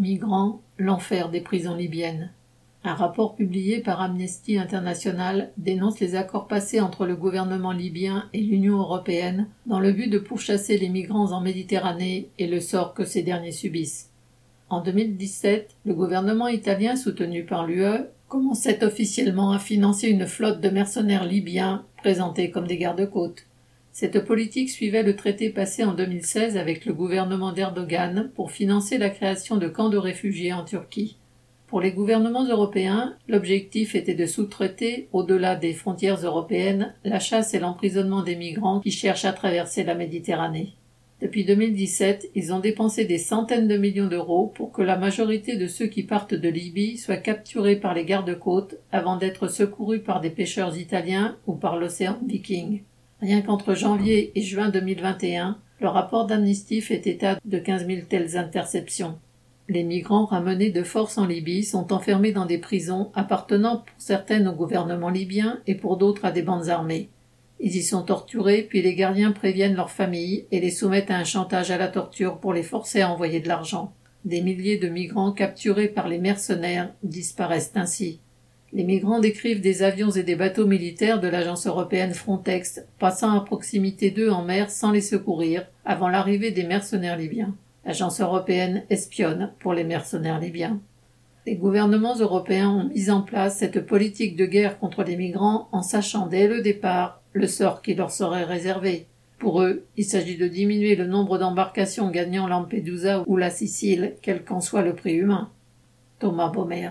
Migrants, l'enfer des prisons libyennes. Un rapport publié par Amnesty International dénonce les accords passés entre le gouvernement libyen et l'Union européenne dans le but de pourchasser les migrants en Méditerranée et le sort que ces derniers subissent. En 2017, le gouvernement italien soutenu par l'UE commençait officiellement à financer une flotte de mercenaires libyens présentés comme des gardes-côtes. Cette politique suivait le traité passé en 2016 avec le gouvernement d'Erdogan pour financer la création de camps de réfugiés en Turquie. Pour les gouvernements européens, l'objectif était de sous-traiter, au-delà des frontières européennes, la chasse et l'emprisonnement des migrants qui cherchent à traverser la Méditerranée. Depuis 2017, ils ont dépensé des centaines de millions d'euros pour que la majorité de ceux qui partent de Libye soient capturés par les gardes-côtes avant d'être secourus par des pêcheurs italiens ou par l'océan Viking. Rien qu'entre janvier et juin 2021, le rapport d'Amnesty fait état de 15 000 telles interceptions. Les migrants ramenés de force en Libye sont enfermés dans des prisons appartenant pour certaines au gouvernement libyen et pour d'autres à des bandes armées. Ils y sont torturés, puis les gardiens préviennent leurs familles et les soumettent à un chantage à la torture pour les forcer à envoyer de l'argent. Des milliers de migrants capturés par les mercenaires disparaissent ainsi. Les migrants décrivent des avions et des bateaux militaires de l'agence européenne Frontex passant à proximité d'eux en mer sans les secourir avant l'arrivée des mercenaires libyens. L'agence européenne espionne pour les mercenaires libyens. Les gouvernements européens ont mis en place cette politique de guerre contre les migrants en sachant dès le départ le sort qui leur serait réservé. Pour eux, il s'agit de diminuer le nombre d'embarcations gagnant Lampedusa ou la Sicile, quel qu'en soit le prix humain. Thomas Baumer.